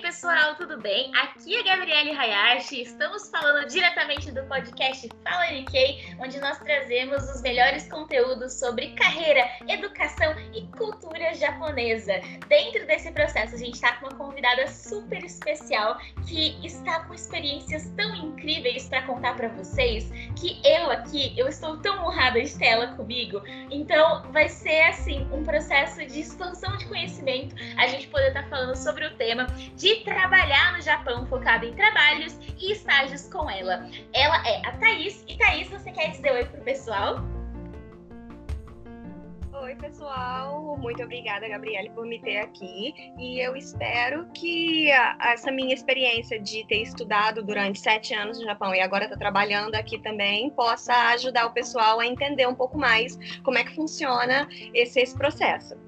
pessoal, tudo bem? Aqui é Gabriele Hayashi, estamos falando diretamente do podcast Fala NK, onde nós trazemos os melhores conteúdos sobre carreira, educação e cultura japonesa. Dentro desse processo, a gente está com uma convidada super especial que está com experiências tão incríveis para contar para vocês que eu aqui, eu estou tão honrada de ter ela comigo. Então, vai ser assim, um processo de expansão de conhecimento, a gente poder estar tá falando sobre o tema de trabalhar no Japão focado em trabalhos e estágios com ela. Ela é a Thaís. E Thaís, você quer dizer oi pro pessoal? Oi, pessoal. Muito obrigada, Gabriele, por me ter aqui. E eu espero que essa minha experiência de ter estudado durante sete anos no Japão e agora estar tá trabalhando aqui também possa ajudar o pessoal a entender um pouco mais como é que funciona esse, esse processo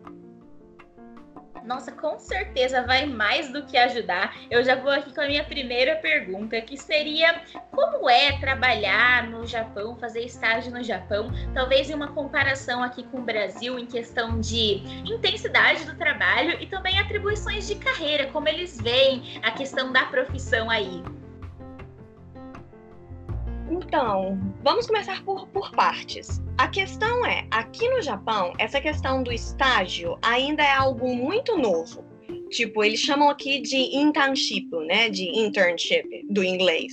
nossa, com certeza vai mais do que ajudar. Eu já vou aqui com a minha primeira pergunta, que seria como é trabalhar no Japão, fazer estágio no Japão, talvez em uma comparação aqui com o Brasil em questão de intensidade do trabalho e também atribuições de carreira, como eles veem a questão da profissão aí. Então, vamos começar por, por partes. A questão é, aqui no Japão, essa questão do estágio ainda é algo muito novo. Tipo, eles chamam aqui de internship, né? De internship do inglês.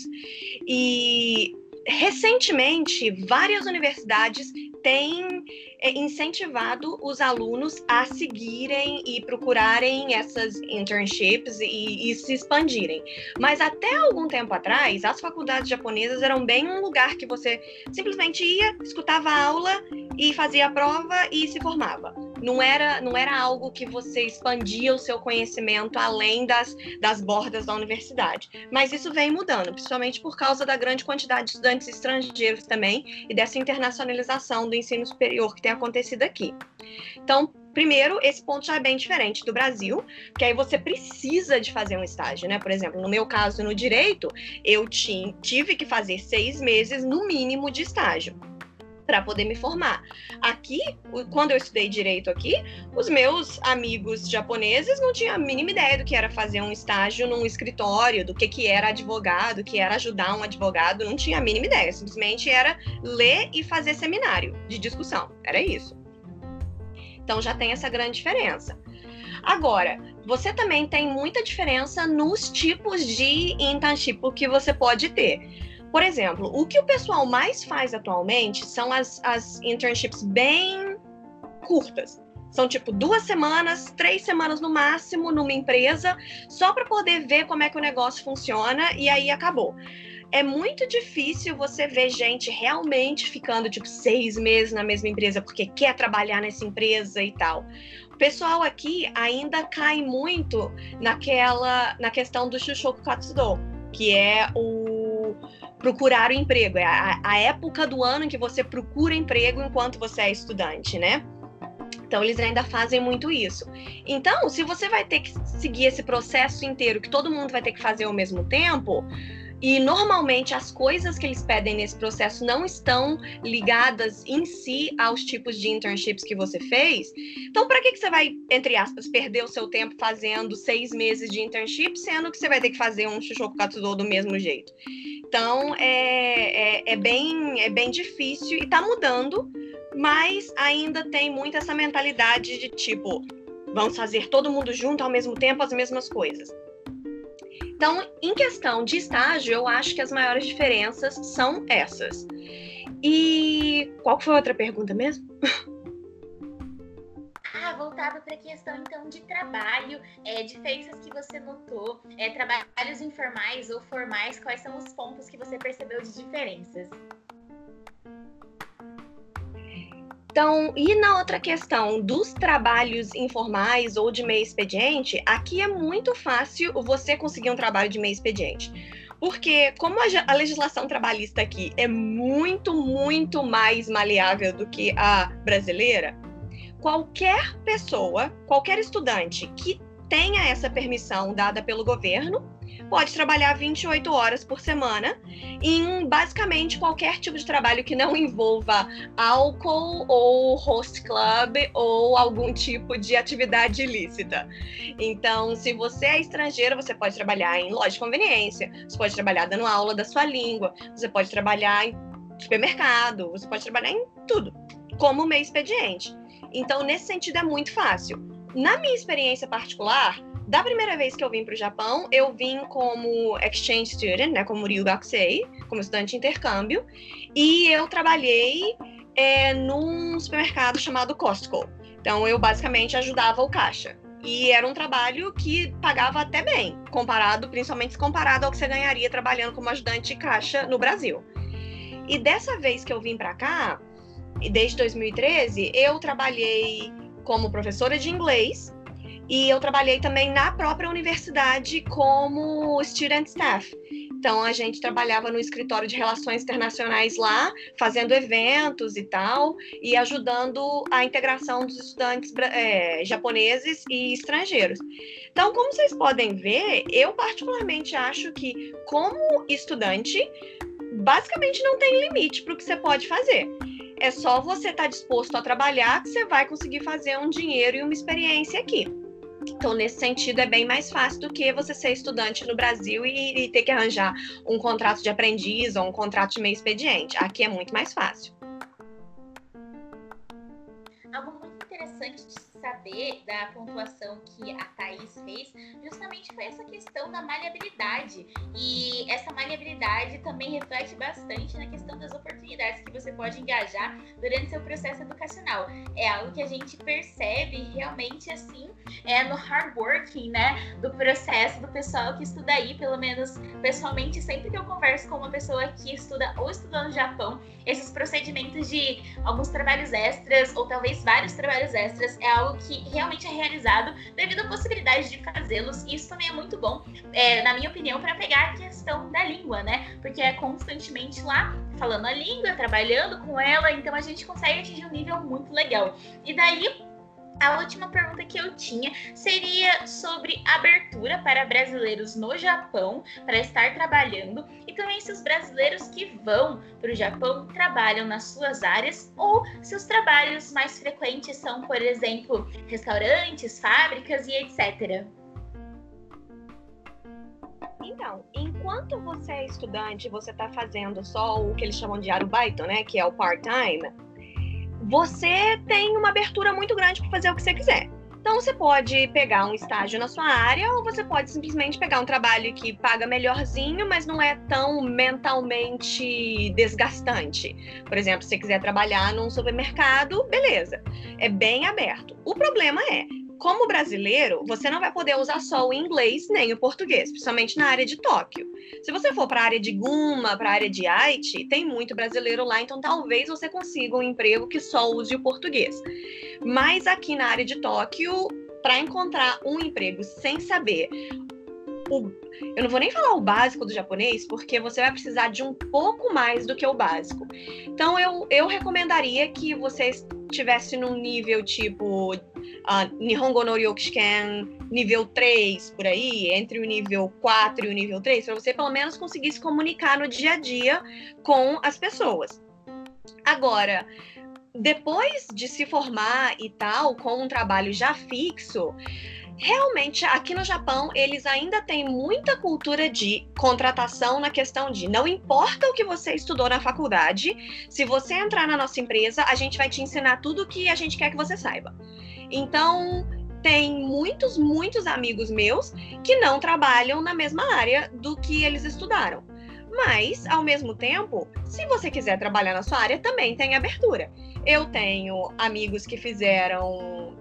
E recentemente, várias universidades têm é, incentivado os alunos a seguirem e procurarem essas internships e, e, se expandirem. Mas até algum tempo atrás, as faculdades japonesas eram bem um lugar que você simplesmente ia, escutava a aula e fazia a prova e se formava. Não era, não era algo que você expandia o seu conhecimento além das, das bordas da universidade. Mas isso vem mudando, principalmente por causa da grande quantidade de estudantes estrangeiros também e dessa internacionalização do ensino superior que tem acontecido aqui. Então, primeiro, esse ponto já é bem diferente do Brasil, que aí você precisa de fazer um estágio, né? Por exemplo, no meu caso, no direito, eu tive que fazer seis meses no mínimo de estágio para poder me formar. Aqui, quando eu estudei direito aqui, os meus amigos japoneses não tinham a mínima ideia do que era fazer um estágio num escritório, do que, que era advogado, que era ajudar um advogado, não tinha a mínima ideia. Simplesmente era ler e fazer seminário de discussão. Era isso. Então já tem essa grande diferença. Agora, você também tem muita diferença nos tipos de internship que você pode ter. Por exemplo, o que o pessoal mais faz atualmente são as, as internships bem curtas. São tipo duas semanas, três semanas no máximo numa empresa, só para poder ver como é que o negócio funciona e aí acabou. É muito difícil você ver gente realmente ficando tipo seis meses na mesma empresa porque quer trabalhar nessa empresa e tal. O pessoal aqui ainda cai muito naquela na questão do Shushoku Katsudo, que é o procurar o emprego, é a, a época do ano em que você procura emprego enquanto você é estudante, né? Então, eles ainda fazem muito isso. Então, se você vai ter que seguir esse processo inteiro, que todo mundo vai ter que fazer ao mesmo tempo, e normalmente as coisas que eles pedem nesse processo não estão ligadas em si aos tipos de internships que você fez. Então, para que, que você vai, entre aspas, perder o seu tempo fazendo seis meses de internship, sendo que você vai ter que fazer um Shishoku Katsudo do mesmo jeito? Então, é, é, é, bem, é bem difícil e está mudando, mas ainda tem muito essa mentalidade de tipo, vamos fazer todo mundo junto ao mesmo tempo as mesmas coisas. Então, em questão de estágio, eu acho que as maiores diferenças são essas. E qual foi a outra pergunta mesmo? Ah, voltado para a questão então de trabalho, é, diferenças que você notou, é, trabalhos informais ou formais, quais são os pontos que você percebeu de diferenças? Então, e na outra questão dos trabalhos informais ou de meio expediente, aqui é muito fácil você conseguir um trabalho de meio expediente. Porque, como a, legislação trabalhista aqui é muito, muito mais maleável do que a brasileira, qualquer pessoa, qualquer estudante que tenha essa permissão dada pelo governo, pode trabalhar 28 horas por semana em basicamente qualquer tipo de trabalho que não envolva álcool ou host club ou algum tipo de atividade ilícita. Então, se você é estrangeiro, você pode trabalhar em loja de conveniência, você pode trabalhar dando aula da sua língua, você pode trabalhar em supermercado, você pode trabalhar em tudo, como meio expediente. Então, nesse sentido, é muito fácil. Na minha experiência particular, da primeira vez que eu vim para o Japão, eu vim como exchange student, né, como Ryugakusei, como estudante de intercâmbio, e eu trabalhei é, num supermercado chamado Costco. Então, eu basicamente ajudava o caixa. E era um trabalho que pagava até bem, comparado, principalmente comparado ao que você ganharia trabalhando como ajudante de caixa no Brasil. E dessa vez que eu vim para cá, desde 2013, eu trabalhei como professora de inglês e eu trabalhei também na própria universidade como student staff. Então a gente trabalhava no escritório de relações internacionais lá, fazendo eventos e tal, e ajudando a integração dos estudantes é, japoneses e estrangeiros. Então, como vocês podem ver, eu particularmente acho que, como estudante, basicamente não tem limite para o que você pode fazer. É só você estar tá disposto a trabalhar que você vai conseguir fazer um dinheiro e uma experiência aqui. Então, nesse sentido, é bem mais fácil do que você ser estudante no Brasil e, e ter que arranjar um contrato de aprendiz ou um contrato de meio expediente. Aqui é muito mais fácil. Algo muito interessante de saber da pontuação que a Thaís fez, justamente foi essa questão da maleabilidade. E essa maleabilidade também reflete bastante na questão das oportunidades que você pode engajar durante seu processo educacional. É algo que a gente percebe realmente assim é no hard working, né, do processo do pessoal que estuda aí, pelo menos pessoalmente, sempre que eu converso com uma pessoa que estuda ou estudou no Japão, esses procedimentos de alguns trabalhos extras ou talvez vários trabalhos extras é algo que realmente é realizado devido à possibilidade de fazê-los. E isso também é muito bom, é, na minha opinião, para pegar a questão da língua, né? Porque é constantemente lá falando a língua, trabalhando com ela, então a gente consegue atingir um nível muito legal. E daí a última pergunta que eu tinha seria sobre abertura para brasileiros no Japão para estar trabalhando e também se os brasileiros que vão para o Japão trabalham nas suas áreas ou se os trabalhos mais frequentes são, por exemplo, restaurantes, fábricas e etc. Então, enquanto você é estudante, você está fazendo só o que eles chamam de arubaito, né, que é o part-time você tem uma abertura muito grande para fazer o que você quiser. Então você pode pegar um estágio na sua área ou você pode simplesmente pegar um trabalho que paga melhorzinho, mas não é tão mentalmente desgastante. Por exemplo, se você quiser trabalhar num supermercado, beleza. É bem aberto. O problema é, como brasileiro, você não vai poder usar só o inglês nem o português, principalmente na área de Tóquio. Se você for para a área de Guma, para a área de Haiti, tem muito brasileiro lá, então talvez você consiga um emprego que só use o português. Mas aqui na área de Tóquio, para encontrar um emprego sem saber o, eu não vou nem falar o básico do japonês, porque você vai precisar de um pouco mais do que o básico. Então, eu, eu recomendaria que você estivesse num nível tipo uh, Nihongo no Ryokishiken nível 3, por aí, entre o nível 4 e o nível 3, para você pelo menos conseguir se comunicar no dia a dia com as pessoas. Agora, depois de se formar e tal, com um trabalho já fixo, realmente aqui no Japão eles ainda têm muita cultura de contratação na questão de não importa o que você estudou na faculdade, se você entrar na nossa empresa, a gente vai te ensinar tudo o que a gente quer que você saiba. Então, tem muitos, muitos amigos meus que não trabalham na mesma área do que eles estudaram. Mas, ao mesmo tempo, se você quiser trabalhar na sua área, também tem abertura. Eu tenho amigos que fizeram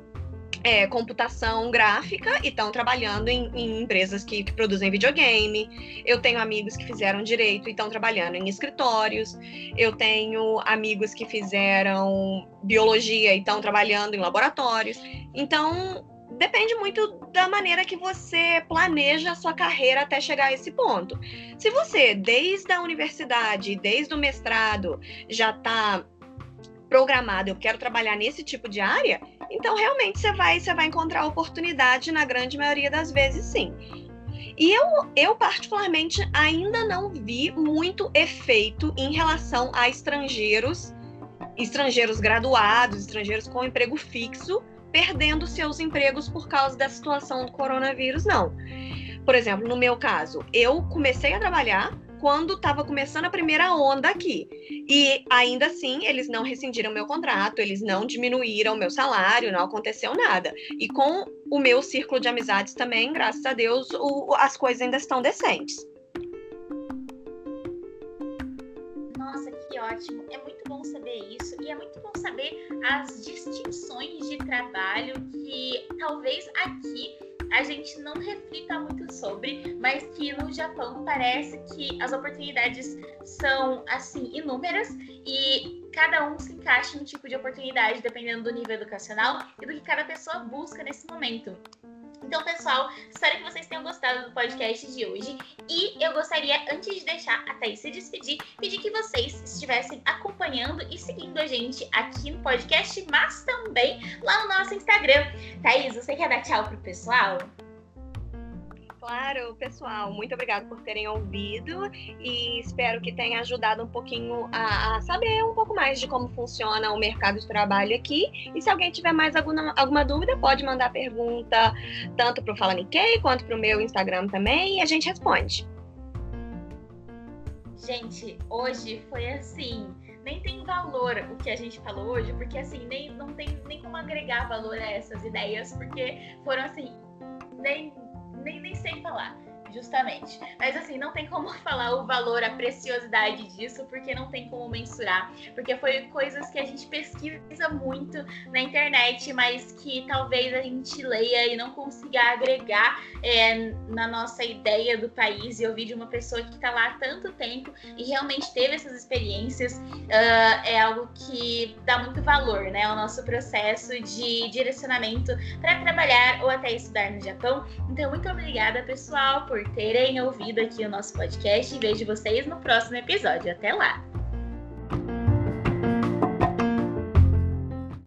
é, computação gráfica e estão trabalhando em, em empresas que, que, produzem videogame. Eu tenho amigos que fizeram direito e estão trabalhando em escritórios. Eu tenho amigos que fizeram biologia e estão trabalhando em laboratórios. Então, depende muito da maneira que você planeja a sua carreira até chegar a esse ponto. Se você, desde a universidade, desde o mestrado, já está programado, eu quero trabalhar nesse tipo de área, então realmente você vai, você vai encontrar oportunidade na grande maioria das vezes, sim. E eu, eu, particularmente, ainda não vi muito efeito em relação a estrangeiros, estrangeiros graduados, estrangeiros com emprego fixo, perdendo seus empregos por causa da situação do coronavírus, não. Por exemplo, no meu caso, eu comecei a trabalhar quando estava começando a primeira onda aqui. E ainda assim, eles não rescindiram meu contrato, eles não diminuíram meu salário, não aconteceu nada. E com o meu círculo de amizades também, graças a Deus, o, as coisas ainda estão decentes. Nossa, que ótimo! É muito bom saber isso e é muito bom saber as distinções de trabalho que talvez aqui a gente não reflita muito sobre, mas que no Japão parece que as oportunidades são assim inúmeras e cada um se encaixa no tipo de oportunidade dependendo do nível educacional e do que cada pessoa busca nesse momento. Então, pessoal, espero que vocês tenham gostado do podcast de hoje. E eu gostaria, antes de deixar a Thaís se despedir, pedir que vocês estivessem acompanhando e seguindo a gente aqui no podcast, mas também lá no nosso Instagram. Thaís, você quer dar tchau pro pessoal? Claro, pessoal, muito obrigada por terem ouvido e espero que tenha ajudado um pouquinho a, a, saber um pouco mais de como funciona o mercado de trabalho aqui. E se alguém tiver mais alguma, alguma dúvida, pode mandar pergunta tanto para o Fala Nikkei quanto para o meu Instagram também e a gente responde. Gente, hoje foi assim nem tem valor o que a gente falou hoje, porque assim, nem, não tem nem como agregar valor a essas ideias, porque foram assim, nem nem, nem sei falar justamente. Mas assim, não tem como falar o valor, a preciosidade disso, porque não tem como mensurar. Porque foi coisas que a gente pesquisa muito na internet, mas que talvez a gente leia e não consiga agregar é, na nossa ideia do país. E ouvir de uma pessoa que está lá há tanto tempo e realmente teve essas experiências uh, é algo que dá muito valor, né? Ao nosso processo de direcionamento para trabalhar ou até estudar no Japão. Então, muito obrigada, pessoal, por terem ouvido aqui o nosso podcast e vejo vocês no próximo episódio. Até lá!